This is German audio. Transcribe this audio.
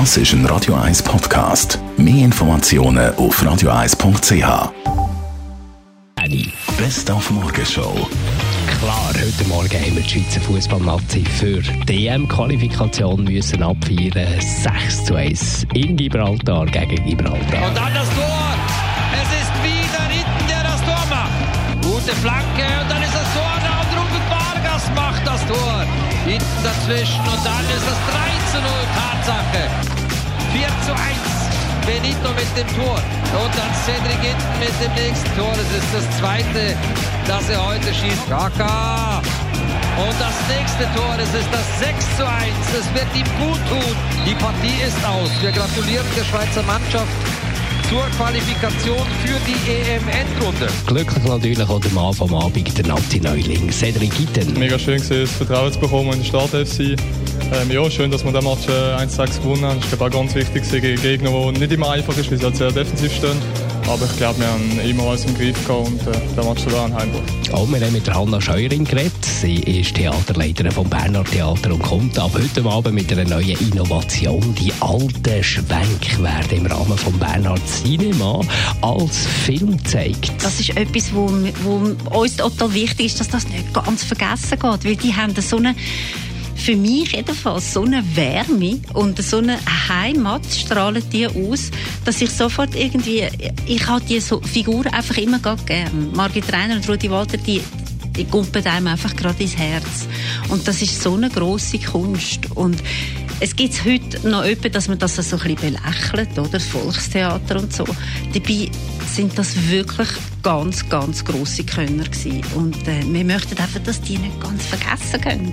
Das ist ein Radio 1 Podcast. Mehr Informationen auf radio1.ch. Best auf Morgenshow. Klar, heute Morgen haben wir die Schweizer Fußballnazi für die EM-Qualifikation müssen abfeiern. 6 zu 1 in Gibraltar gegen Gibraltar. Und dann das Tor. Es ist wieder hinten, der das Tor macht. Gute Flanke und dann ist das Tor da und Ruben Vargas macht das Tor. Hinten dazwischen und dann ist es 3 zu 0 Tatsache. 4 zu 1. Benito mit dem Tor. Und dann Cedric hinten mit dem nächsten Tor. Das ist das zweite, das er heute schießt. Kaka. Und das nächste Tor, das ist das 6 zu 1. Es wird ihm gut tun. Die Partie ist aus. Wir gratulieren der Schweizer Mannschaft zur Qualifikation für die EM-Endrunde. Glücklich natürlich auch der Mann vom Abend, der Nazi-Neuling Cedric Gitten. Mega schön gewesen, das Vertrauen zu bekommen in der Startelf sein. Ähm, ja, schön, dass wir den Match äh, 1-6 gewonnen haben. Ich glaube auch ganz wichtig gegen Gegner, die nicht immer einfach ist, weil sie halt sehr defensiv stehen. Aber ich glaube, wir haben immer alles im Griff gehabt und äh, der Match sogar ein Heimburg. Auch wir haben mit Hanna Scheuring geredet. Sie ist Theaterleiterin vom Berner Theater und kommt ab heute Abend mit einer neuen Innovation. Die alten Schwenk werden im Rahmen vom Bernhard Cinema als Film gezeigt. Das ist etwas, wo, wo uns total wichtig ist, dass das nicht ganz vergessen geht, weil die haben so eine für mich jedenfalls so eine Wärme und so eine Heimat strahlen die aus, dass ich sofort irgendwie, ich habe diese Figuren einfach immer gern. Margit Reiner und Rudi Walter, die, die gumpen einem einfach gerade ins Herz. Und das ist so eine grosse Kunst. Und es gibt heute noch öppe, dass man das so ein bisschen belächelt, oder? Das Volkstheater und so. Dabei sind das wirklich ganz, ganz grosse Könner gewesen. Und äh, wir möchten einfach, dass die nicht ganz vergessen können.